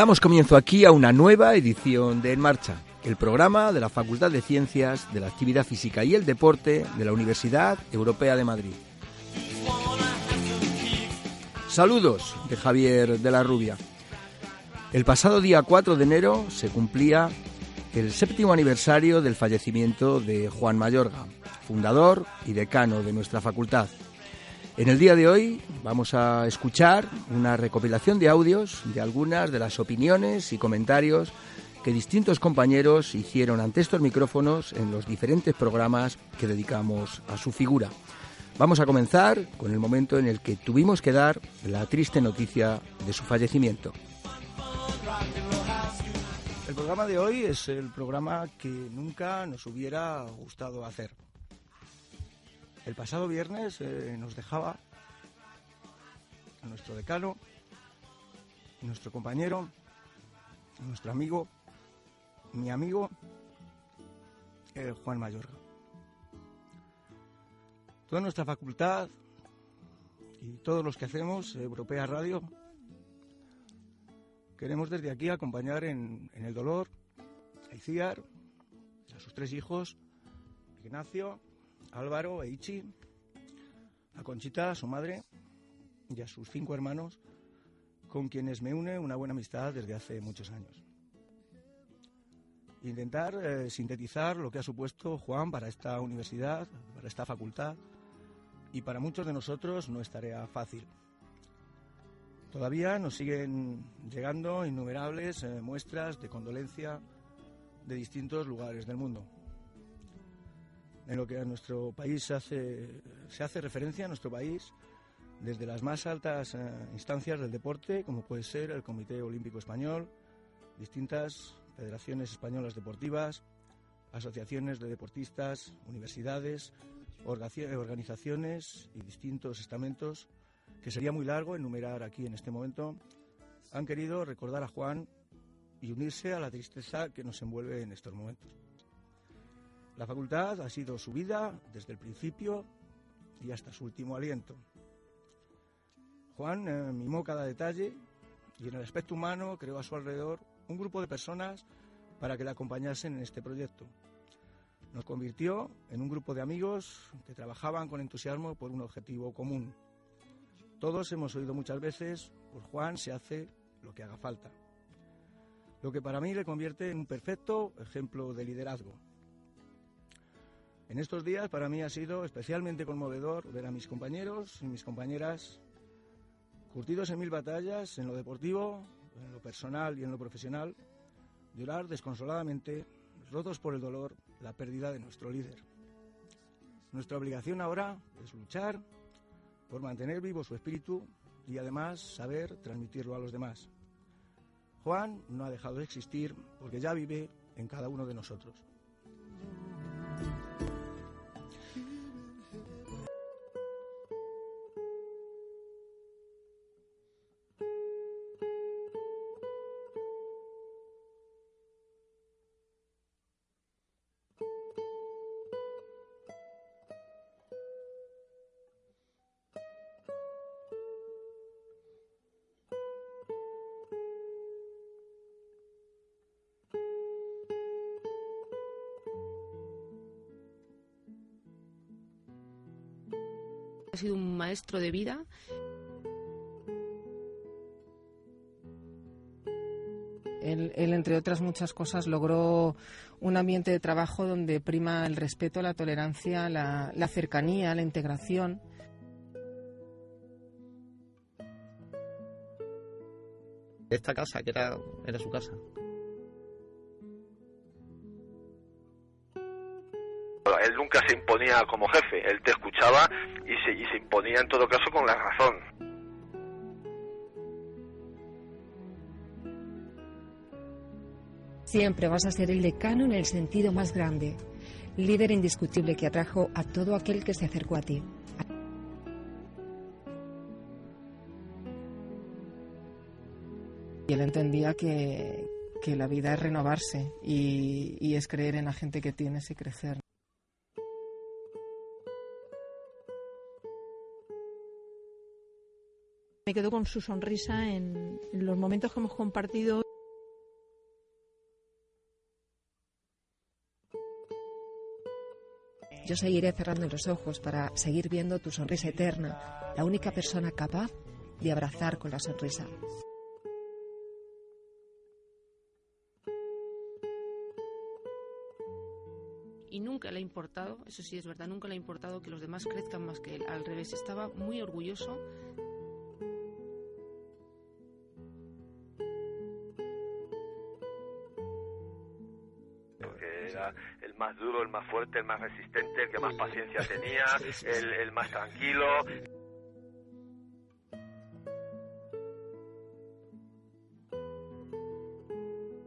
Damos comienzo aquí a una nueva edición de En Marcha, el programa de la Facultad de Ciencias de la Actividad Física y el Deporte de la Universidad Europea de Madrid. Saludos de Javier de la Rubia. El pasado día 4 de enero se cumplía el séptimo aniversario del fallecimiento de Juan Mayorga, fundador y decano de nuestra facultad. En el día de hoy vamos a escuchar una recopilación de audios de algunas de las opiniones y comentarios que distintos compañeros hicieron ante estos micrófonos en los diferentes programas que dedicamos a su figura. Vamos a comenzar con el momento en el que tuvimos que dar la triste noticia de su fallecimiento. El programa de hoy es el programa que nunca nos hubiera gustado hacer. El pasado viernes eh, nos dejaba a nuestro decano, nuestro compañero, nuestro amigo, mi amigo eh, Juan Mayorga. Toda nuestra facultad y todos los que hacemos Europea Radio queremos desde aquí acompañar en, en el dolor a Iciar, a sus tres hijos, Ignacio, Álvaro e Ichi, a Conchita, su madre, y a sus cinco hermanos, con quienes me une una buena amistad desde hace muchos años. Intentar eh, sintetizar lo que ha supuesto Juan para esta universidad, para esta facultad, y para muchos de nosotros no es tarea fácil. Todavía nos siguen llegando innumerables eh, muestras de condolencia de distintos lugares del mundo en lo que a nuestro país se hace, referencia a nuestro país desde las más altas eh, instancias del deporte, como puede ser el Comité Olímpico Español, distintas federaciones españolas deportivas, asociaciones de deportistas, universidades, organizaciones y distintos estamentos, que sería muy largo enumerar aquí en este momento, han querido recordar a Juan y unirse a la tristeza que nos envuelve en estos momentos. La facultad ha sido su vida desde el principio y hasta su último aliento. Juan eh, mimó cada detalle y en el aspecto humano creó a su alrededor un grupo de personas para que le acompañasen en este proyecto. Nos convirtió en un grupo de amigos que trabajaban con entusiasmo por un objetivo común. Todos hemos oído muchas veces, por Juan se hace lo que haga falta. Lo que para mí le convierte en un perfecto ejemplo de liderazgo. En estos días para mí ha sido especialmente conmovedor ver a mis compañeros y mis compañeras curtidos en mil batallas, en lo deportivo, en lo personal y en lo profesional, llorar desconsoladamente, rotos por el dolor, la pérdida de nuestro líder. Nuestra obligación ahora es luchar por mantener vivo su espíritu y además saber transmitirlo a los demás. Juan no ha dejado de existir porque ya vive en cada uno de nosotros. Sido un maestro de vida. Él, él, entre otras muchas cosas, logró un ambiente de trabajo donde prima el respeto, la tolerancia, la, la cercanía, la integración. Esta casa, que era, era su casa. Nunca se imponía como jefe, él te escuchaba y se, y se imponía en todo caso con la razón. Siempre vas a ser el decano en el sentido más grande, líder indiscutible que atrajo a todo aquel que se acercó a ti. Y él entendía que, que la vida es renovarse y, y es creer en la gente que tienes y crecer. Me quedo con su sonrisa en, en los momentos que hemos compartido. Yo seguiré cerrando los ojos para seguir viendo tu sonrisa eterna, la única persona capaz de abrazar con la sonrisa. Y nunca le ha importado, eso sí es verdad, nunca le ha importado que los demás crezcan más que él. Al revés, estaba muy orgulloso más duro, el más fuerte, el más resistente, el que más paciencia tenía, el, el más tranquilo.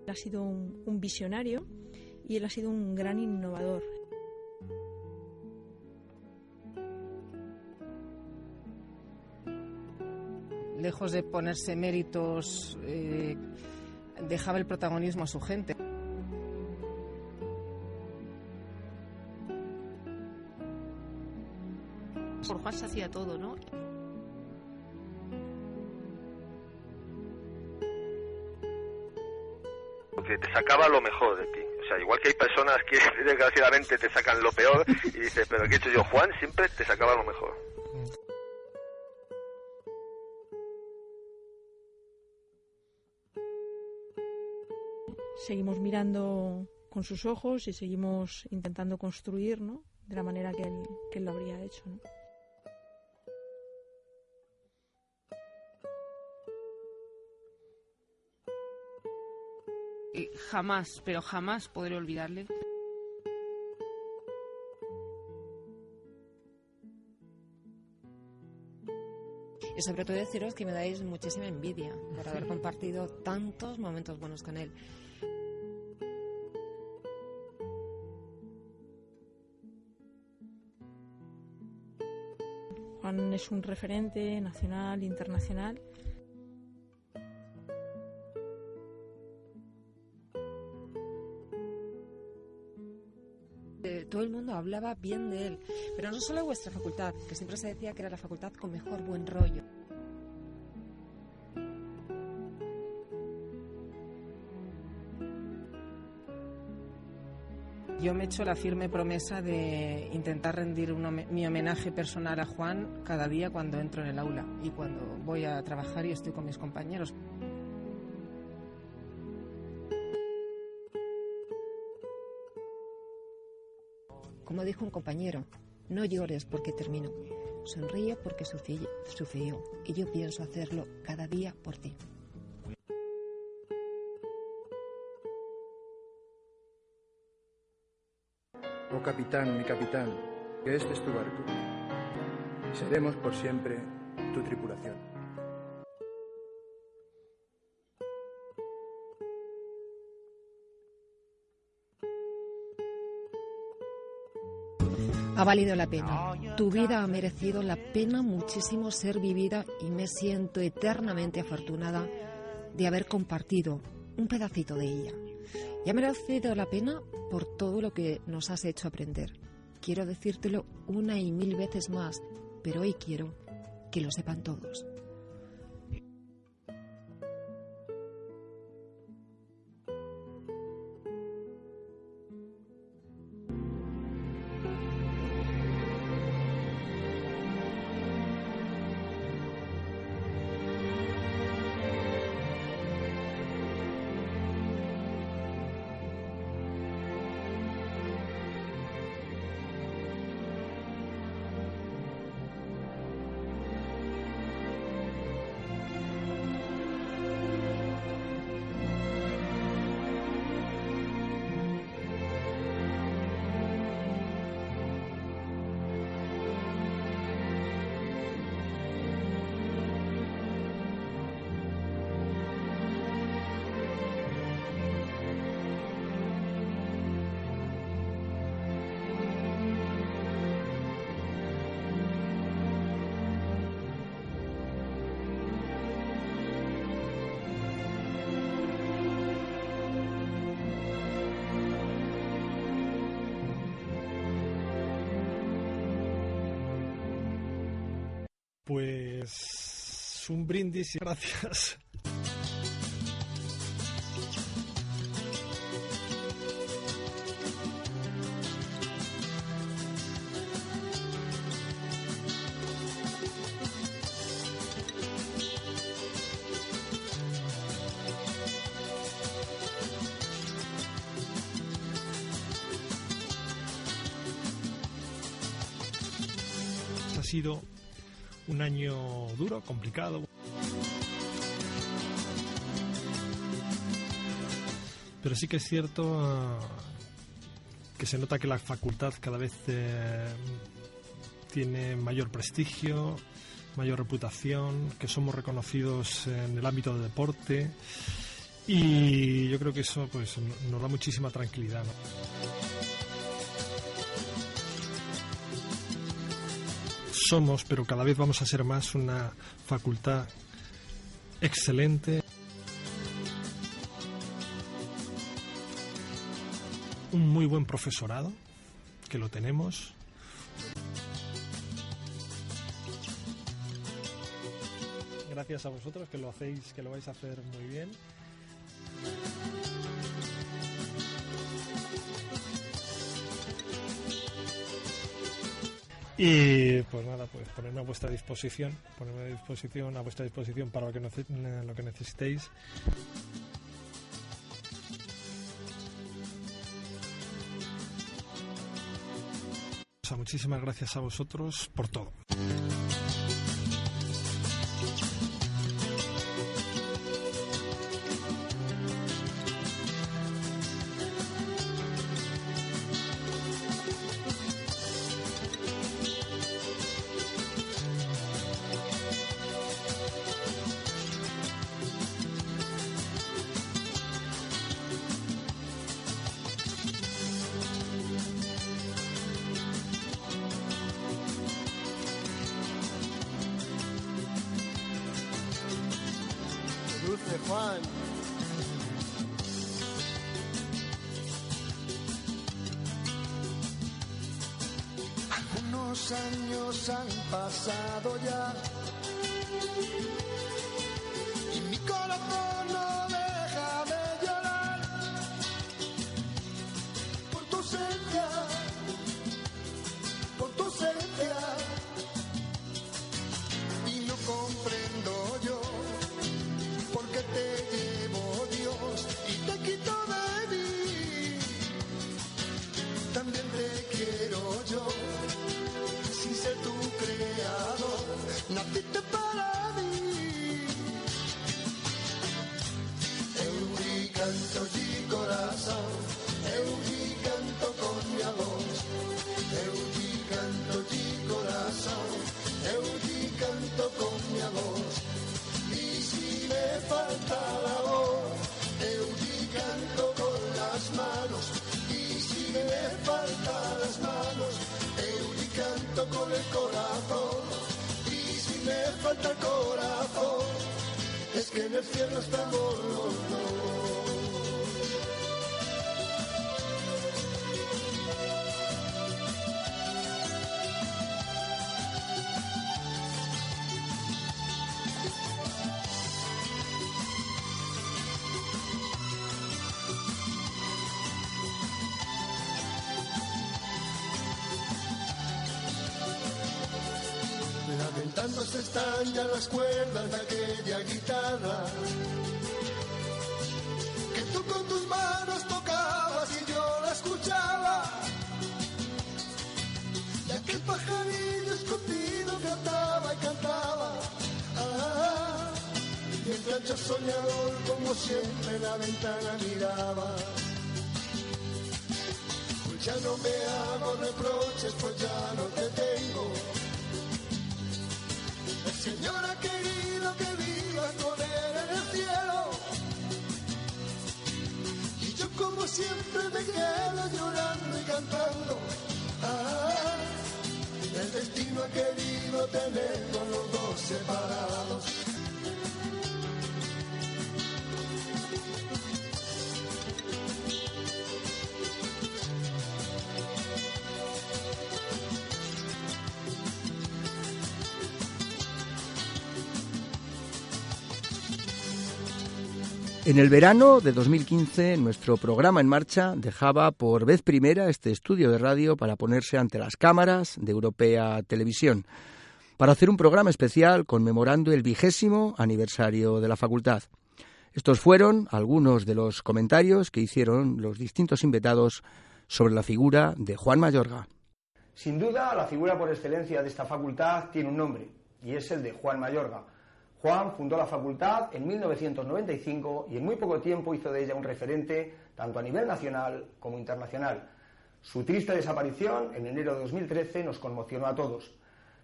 Él ha sido un, un visionario y él ha sido un gran innovador. Lejos de ponerse méritos, eh, dejaba el protagonismo a su gente. Todo, ¿no? Porque te sacaba lo mejor de ti. O sea, igual que hay personas que desgraciadamente te sacan lo peor y dices, pero ¿qué he hecho yo? Juan siempre te sacaba lo mejor. Seguimos mirando con sus ojos y seguimos intentando construir, ¿no? De la manera que él, que él lo habría hecho, ¿no? Y jamás, pero jamás podré olvidarle. Y sobre todo deciros que me dais muchísima envidia por haber compartido tantos momentos buenos con él. Juan es un referente nacional, internacional. Hablaba bien de él, pero no solo vuestra facultad, que siempre se decía que era la facultad con mejor buen rollo. Yo me he hecho la firme promesa de intentar rendir un mi homenaje personal a Juan cada día cuando entro en el aula y cuando voy a trabajar y estoy con mis compañeros. Como dijo un compañero, no llores porque termino, sonríe porque sucedió y yo pienso hacerlo cada día por ti. Oh capitán, mi capitán, que este es tu barco. Seremos por siempre tu tripulación. Ha valido la pena. Tu vida ha merecido la pena muchísimo ser vivida y me siento eternamente afortunada de haber compartido un pedacito de ella. Y ha merecido la pena por todo lo que nos has hecho aprender. Quiero decírtelo una y mil veces más, pero hoy quiero que lo sepan todos. Pues un brindis y gracias. Sido un año duro, complicado. Pero sí que es cierto ah, que se nota que la facultad cada vez eh, tiene mayor prestigio, mayor reputación, que somos reconocidos en el ámbito del deporte y yo creo que eso pues nos da muchísima tranquilidad. Somos, pero cada vez vamos a ser más una facultad excelente. Un muy buen profesorado, que lo tenemos. Gracias a vosotros que lo hacéis, que lo vais a hacer muy bien. Y pues nada, pues ponerme a vuestra disposición, ponerme a disposición, a vuestra disposición para lo que, nece- lo que necesitéis. O sea, muchísimas gracias a vosotros por todo. Han pasado ya Lamentándose están ya las cuerdas de aquella guitarra que tú con tus manos tocabas y yo la escuchaba. Y aquel pajarillo escondido cantaba y cantaba. Ah, y el plancho soñador como siempre la ventana miraba. Pues ya no me hago reproches, pues ya no te tengo. El Señor ha querido que vivas con Él en el cielo. Y yo como siempre me quedo llorando y cantando. Ah, el destino ha querido tenernos los dos separados. En el verano de 2015, nuestro programa en marcha dejaba por vez primera este estudio de radio para ponerse ante las cámaras de Europea Televisión, para hacer un programa especial conmemorando el vigésimo aniversario de la facultad. Estos fueron algunos de los comentarios que hicieron los distintos invitados sobre la figura de Juan Mayorga. Sin duda, la figura por excelencia de esta facultad tiene un nombre, y es el de Juan Mayorga. Juan fundó la facultad en 1995 y en muy poco tiempo hizo de ella un referente tanto a nivel nacional como internacional. Su triste desaparición en enero de 2013 nos conmocionó a todos,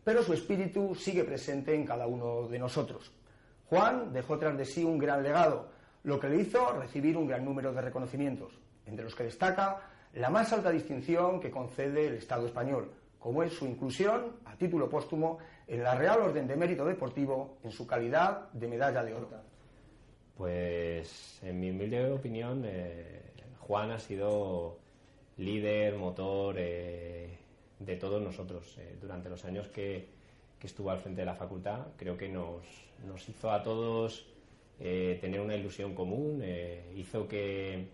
pero su espíritu sigue presente en cada uno de nosotros. Juan dejó tras de sí un gran legado, lo que le hizo recibir un gran número de reconocimientos, entre los que destaca la más alta distinción que concede el Estado español, como es su inclusión, a título póstumo, en la Real Orden de Mérito Deportivo en su calidad de medalla de oro. Pues, en mi humilde opinión, eh, Juan ha sido líder, motor eh, de todos nosotros. Eh, durante los años que, estuvo al frente de la facultad, creo que nos, hizo a todos tener una ilusión común, hizo que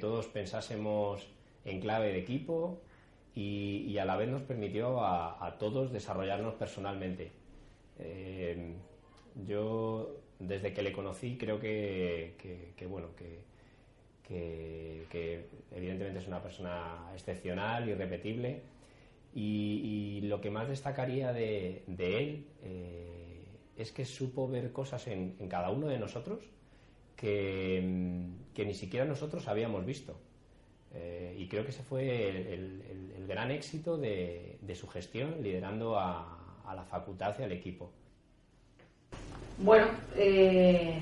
todos pensásemos en clave de equipo, y, a la vez nos permitió a, todos desarrollarnos personalmente. Eh, yo, desde que le conocí, creo que, bueno, que, evidentemente es una persona excepcional, irrepetible, y, lo que más destacaría de, él eh, es que supo ver cosas en, cada uno de nosotros que ni siquiera nosotros habíamos visto. Eh, y creo que ese fue el, gran éxito de, su gestión, liderando a, la facultad y al equipo. Bueno, eh,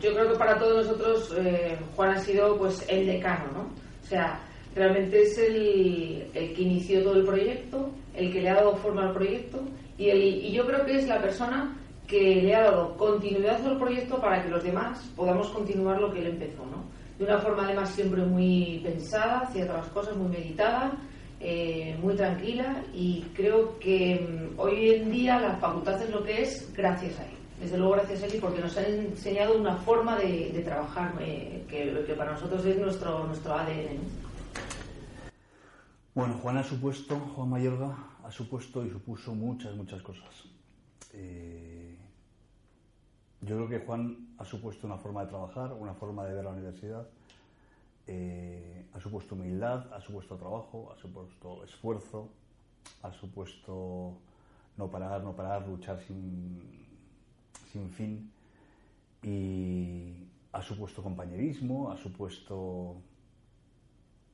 yo creo que para todos nosotros eh, Juan ha sido pues el decano, ¿no? O sea, realmente es el, que inició todo el proyecto, el que le ha dado forma al proyecto y, y yo creo que es la persona que le ha dado continuidad al proyecto para que los demás podamos continuar lo que él empezó, ¿no? De una forma además siempre muy pensada, todas las cosas muy meditada, eh, muy tranquila y creo que mm, hoy en día la facultad es lo que es gracias a él. Desde luego gracias a él porque nos ha enseñado una forma de, trabajar eh, que, que, para nosotros es nuestro, nuestro ADN. Bueno, Juan ha supuesto, Juan Mayorga ha supuesto y supuso muchas, muchas cosas. Eh, yo creo que Juan ha supuesto una forma de trabajar, una forma de ver la universidad, eh, ha supuesto humildad, ha supuesto trabajo, ha supuesto esfuerzo, ha supuesto no parar, no parar, luchar sin, sin fin y ha supuesto compañerismo, ha supuesto,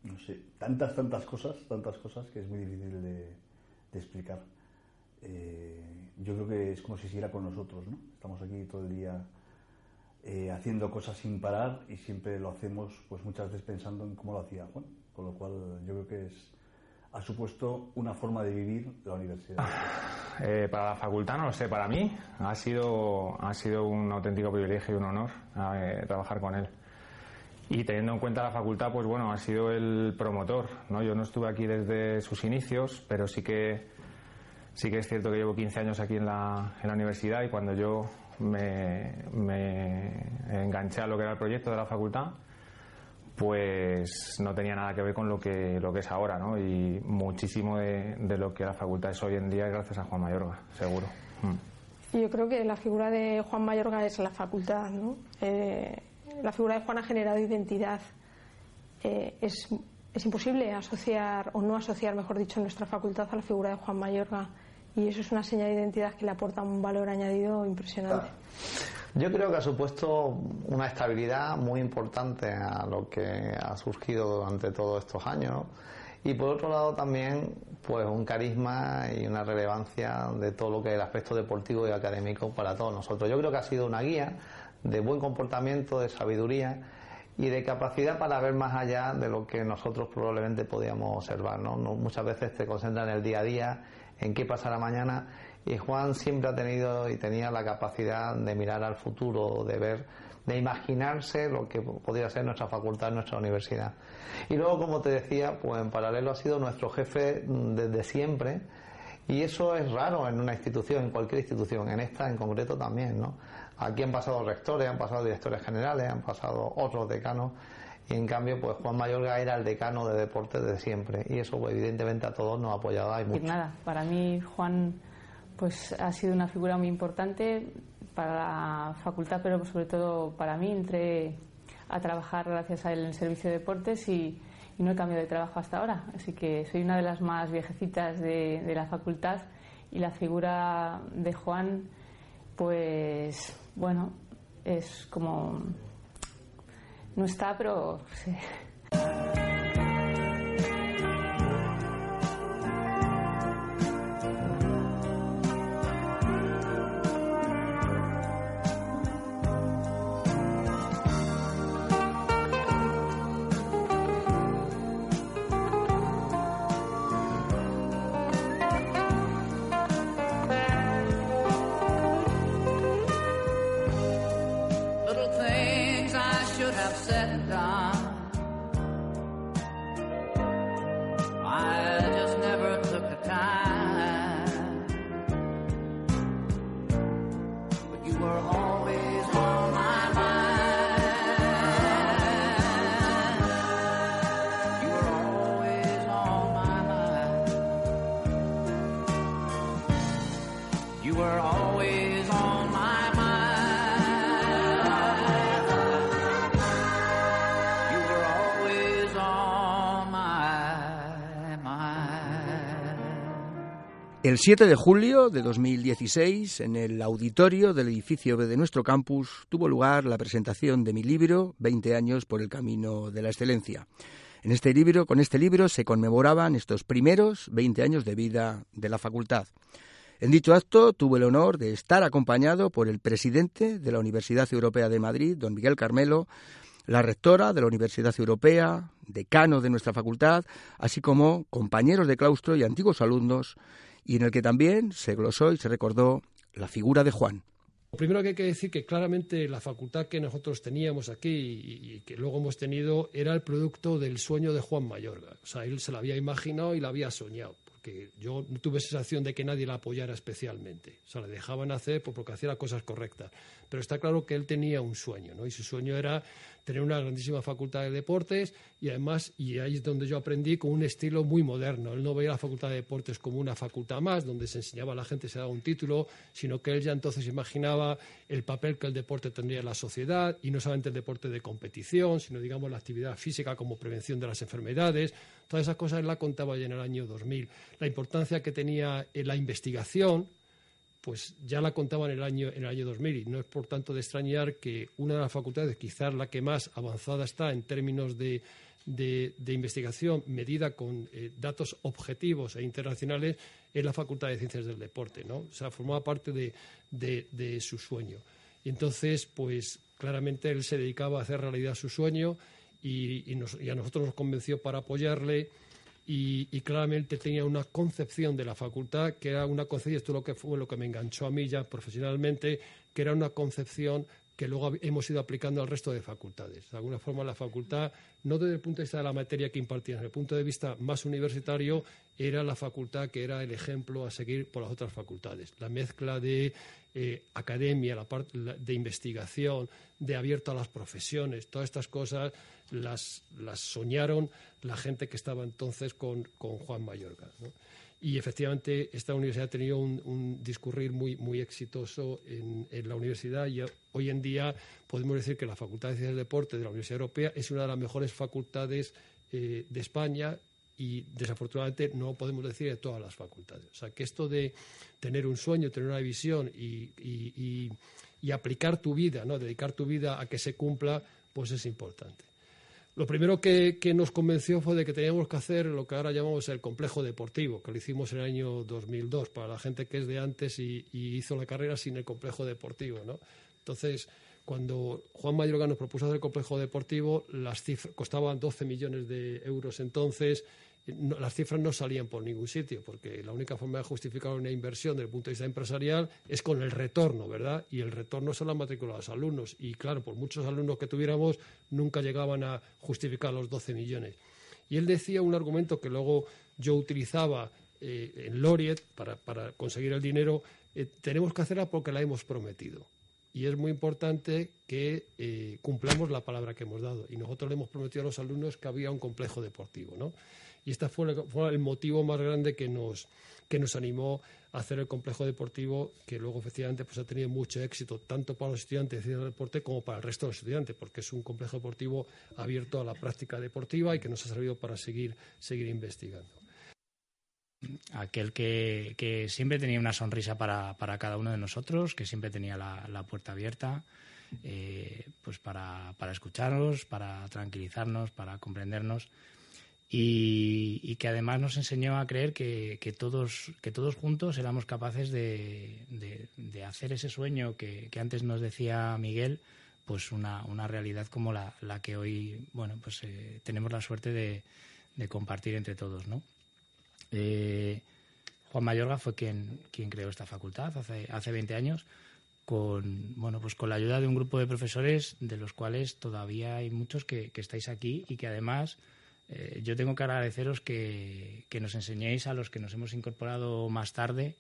no sé, tantas, tantas cosas, tantas cosas que es muy difícil de, explicar. Eh, yo creo que es como si siguiera con nosotros, ¿no? Estamos aquí todo el día eh, haciendo cosas sin parar y siempre lo hacemos, pues muchas veces pensando en cómo lo hacía Juan. Con lo cual, yo creo que es ha supuesto una forma de vivir la universidad. Eh, para la facultad, no lo sé, para mí ha sido, ha sido un auténtico privilegio y un honor eh, trabajar con él. Y teniendo en cuenta la facultad, pues bueno, ha sido el promotor. ¿no? Yo no estuve aquí desde sus inicios, pero sí que Sí que es cierto que llevo 15 años aquí en la, en la universidad y cuando yo me, enganché a lo que era el proyecto de la facultad, pues no tenía nada que ver con lo que, lo que es ahora, ¿no? Y muchísimo de, lo que la facultad es hoy en día gracias a Juan Mayorga, seguro. Mm. Yo creo que la figura de Juan Mayorga es la facultad, ¿no? Eh, la figura de Juan ha generado identidad. Eh, es, es imposible asociar, o no asociar, mejor dicho, nuestra facultad a la figura de Juan Mayorga y eso es una señal de identidad que le aporta un valor añadido impresionante. Yo creo que ha supuesto una estabilidad muy importante a lo que ha surgido durante todos estos años y por otro lado también pues un carisma y una relevancia de todo lo que es el aspecto deportivo y académico para todos nosotros. Yo creo que ha sido una guía de buen comportamiento, de sabiduría y de capacidad para ver más allá de lo que nosotros probablemente podíamos observar. ¿no? Muchas veces te concentras en el día a día en qué pasará mañana. Y Juan siempre ha tenido y tenía la capacidad de mirar al futuro, de ver, de imaginarse lo que podría ser nuestra facultad, nuestra universidad. Y luego, como te decía, pues en paralelo ha sido nuestro jefe desde siempre Y eso es raro en una institución, en cualquier institución, en esta en concreto también, ¿no? Aquí han pasado rectores, han pasado directores generales, han pasado otros decanos y en cambio pues Juan Mayorga era el decano de deportes de siempre y eso pues, evidentemente a todos nos ha apoyado y mucho. Nada, para mí Juan pues ha sido una figura muy importante para la facultad, pero sobre todo para mí. Entré a trabajar gracias a él en el servicio de deportes y, no he cambiado de trabajo hasta ahora. Así que soy una de las más viejecitas de, la facultad y la figura de Juan, pues bueno, es como no está, pero sí. El 7 de julio de 2016, en el auditorio del edificio B de nuestro campus, tuvo lugar la presentación de mi libro 20 años por el camino de la excelencia. En este libro, con este libro se conmemoraban estos primeros 20 años de vida de la facultad. En dicho acto tuve el honor de estar acompañado por el presidente de la Universidad Europea de Madrid, don Miguel Carmelo, la rectora de la Universidad Europea, decano de nuestra facultad, así como compañeros de claustro y antiguos alumnos y en el que también se glosó y se recordó la figura de Juan. Lo primero que hay que decir que claramente la facultad que nosotros teníamos aquí y, que luego hemos tenido era el producto del sueño de Juan Mayorga. O sea, él se la había imaginado y la había soñado, porque yo no tuve sensación de que nadie la apoyara especialmente. O sea, le dejaban hacer porque hacía las cosas correctas. Pero está claro que él tenía un sueño, ¿no? Y su sueño era tener una grandísima facultad de deportes y además, y ahí es donde yo aprendí con un estilo muy moderno. Él no veía la facultad de deportes como una facultad más, donde se enseñaba a la gente, se daba un título, sino que él ya entonces imaginaba el papel que el deporte tendría en la sociedad y no solamente el deporte de competición, sino digamos la actividad física como prevención de las enfermedades. Todas esas cosas él la contaba ya en el año 2000. La importancia que tenía en la investigación, pues ya la contaban en el año, en el año 2000 y no es por tanto de extrañar que una de las facultades, quizás la que más avanzada está en términos de, investigación medida con eh, datos objetivos e internacionales, es la Facultad de Ciencias del Deporte, ¿no? O sea, formaba parte de, su sueño. Y entonces, pues claramente él se dedicaba a hacer realidad su sueño y, y a nosotros nos convenció para apoyarle y, claramente tenía una concepción de la facultad que era una concepción, esto es lo que fue lo que me enganchó a mí ya profesionalmente, que era una concepción que luego hemos ido aplicando al resto de facultades. De alguna forma, la facultad, no desde el punto de vista de la materia que impartía, desde el punto de vista más universitario, era la facultad que era el ejemplo a seguir por las otras facultades. La mezcla de eh, academia, la parte de investigación, de abierto a las profesiones, todas estas cosas las, soñaron la gente que estaba entonces con, Juan Mayorga. Y efectivamente esta universidad ha tenido un, discurrir muy, muy exitoso en, la universidad y hoy en día podemos decir que la Facultad de Ciencias del Deporte de la Universidad Europea es una de las mejores facultades eh, de España y desafortunadamente no podemos decir de todas las facultades. O sea que esto de tener un sueño, tener una visión y, aplicar tu vida, ¿no? dedicar tu vida a que se cumpla, pues es importante. Lo primero que, nos convenció fue de que teníamos que hacer lo que ahora llamamos el complejo deportivo, que lo hicimos en el año 2002, para la gente que es de antes y, hizo la carrera sin el complejo deportivo. ¿no? Entonces, cuando Juan Mayorga nos propuso hacer el complejo deportivo, las cifras costaban 12 millones de euros entonces las cifras no salían por ningún sitio, porque la única forma de justificar una inversión desde el punto de vista empresarial es con el retorno, ¿verdad? Y el retorno son la matrícula de los alumnos. Y claro, por muchos alumnos que tuviéramos, nunca llegaban a justificar los 12 millones. Y él decía un argumento que luego yo utilizaba eh, en Loriet para, conseguir el dinero, eh, tenemos que hacerla porque la hemos prometido. Y es muy importante que eh, cumplamos la palabra que hemos dado. Y nosotros le hemos prometido a los alumnos que había un complejo deportivo. ¿no? Y este fue, el motivo más grande que nos, que nos animó a hacer el complejo deportivo, que luego efectivamente pues, ha tenido mucho éxito, tanto para los estudiantes de deporte como para el resto de los estudiantes, porque es un complejo deportivo abierto a la práctica deportiva y que nos ha servido para seguir, seguir investigando. Aquel que, que siempre tenía una sonrisa para, para, cada uno de nosotros, que siempre tenía la, la puerta abierta. Eh, pues para, para escucharnos, para tranquilizarnos, para comprendernos y, que además nos enseñó a creer que, que, todos, que todos juntos éramos capaces de, de, de hacer ese sueño que, que, antes nos decía Miguel, pues una, una realidad como la, la, que hoy bueno, pues, eh, tenemos la suerte de, compartir entre todos. ¿no? Eh, Juan Mayorga fue quien, quien creó esta facultad hace, hace 20 años. Con, bueno, pues con la ayuda de un grupo de profesores de los cuales todavía hay muchos que, que estáis aquí y que además eh, yo tengo que agradeceros que, nos enseñéis a los que nos hemos incorporado más tarde,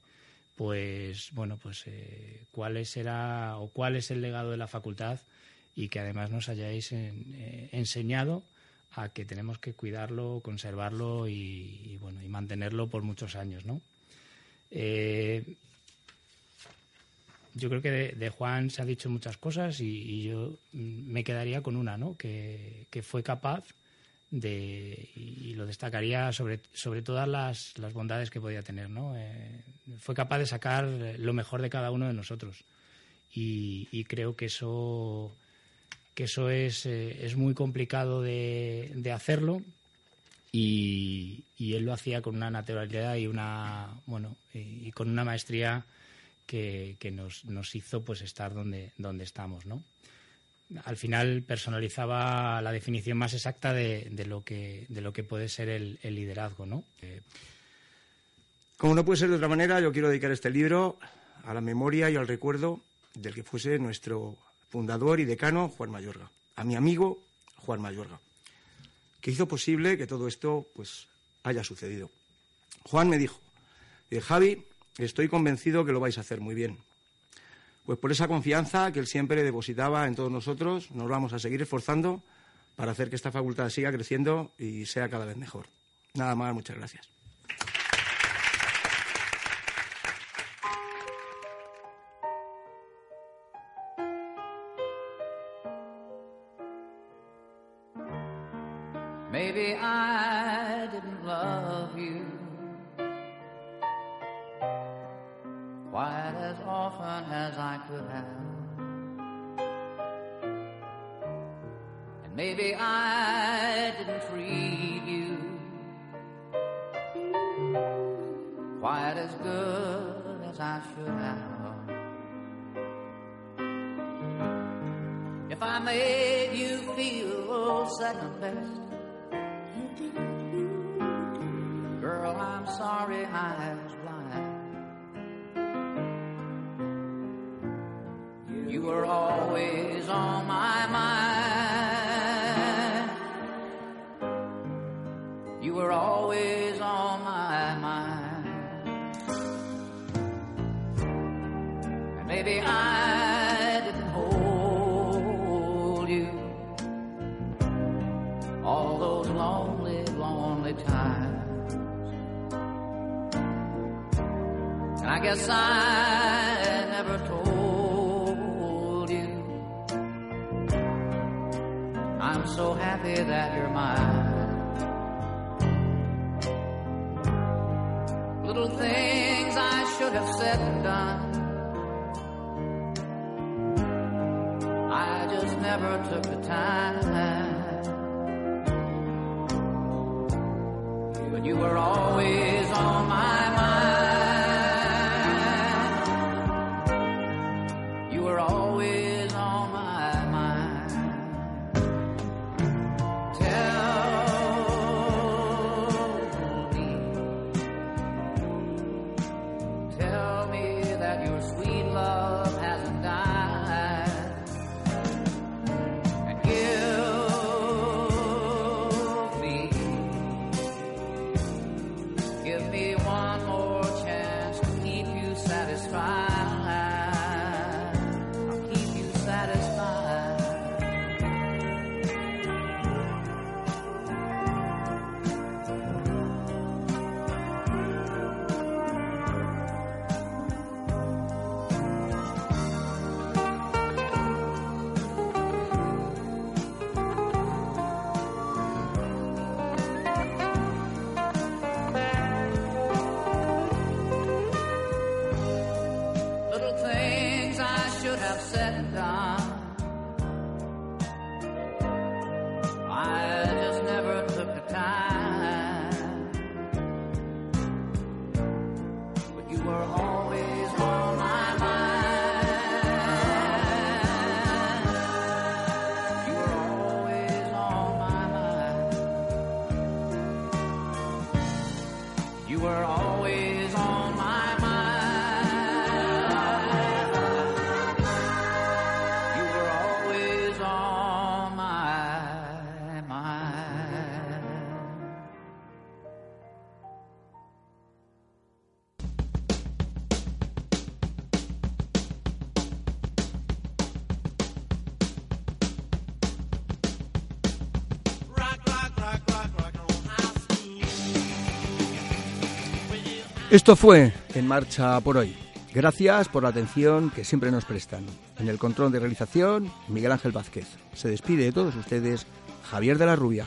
pues bueno, pues eh, cuál o cuál es el legado de la facultad y que además nos hayáis eh, enseñado a que tenemos que cuidarlo, conservarlo y, bueno y mantenerlo por muchos años, ¿no? Eh, yo creo que de, Juan se ha dicho muchas cosas y, yo me quedaría con una, ¿no? Que fue capaz de, y lo destacaría sobre, sobre todas las, las bondades que podía tener. ¿no? Eh, fue capaz de sacar lo mejor de cada uno de nosotros y, y creo que eso, que eso es, eh, es muy complicado de, de hacerlo y, y, él lo hacía con una naturalidad y, una, bueno, y, y con una maestría que, que nos, nos, hizo pues, estar donde, donde estamos. ¿no? Al final personalizaba la definición más exacta de, de, lo, que, de lo que puede ser el, liderazgo. ¿no? Eh... Como no puede ser de otra manera, yo quiero dedicar este libro a la memoria y al recuerdo del que fuese nuestro fundador y decano, Juan Mayorga, a mi amigo Juan Mayorga, que hizo posible que todo esto pues, haya sucedido. Juan me dijo, Javi, estoy convencido que lo vais a hacer muy bien. Pues por esa confianza que él siempre depositaba en todos nosotros, nos vamos a seguir esforzando para hacer que esta facultad siga creciendo y sea cada vez mejor. Nada más, muchas gracias. Often as I could have. And maybe I didn't treat you quite as good as I should have. If I made you feel second best, girl, I'm sorry I was You were always on my mind. You were always on my mind. And maybe I didn't hold you all those lonely, lonely times. And I guess I so happy that you're mine. Little things I should have said and done. I just never took the time. were all Esto fue En Marcha por hoy. Gracias por la atención que siempre nos prestan. En el control de realización, Miguel Ángel Vázquez. Se despide de todos ustedes, Javier de la Rubia.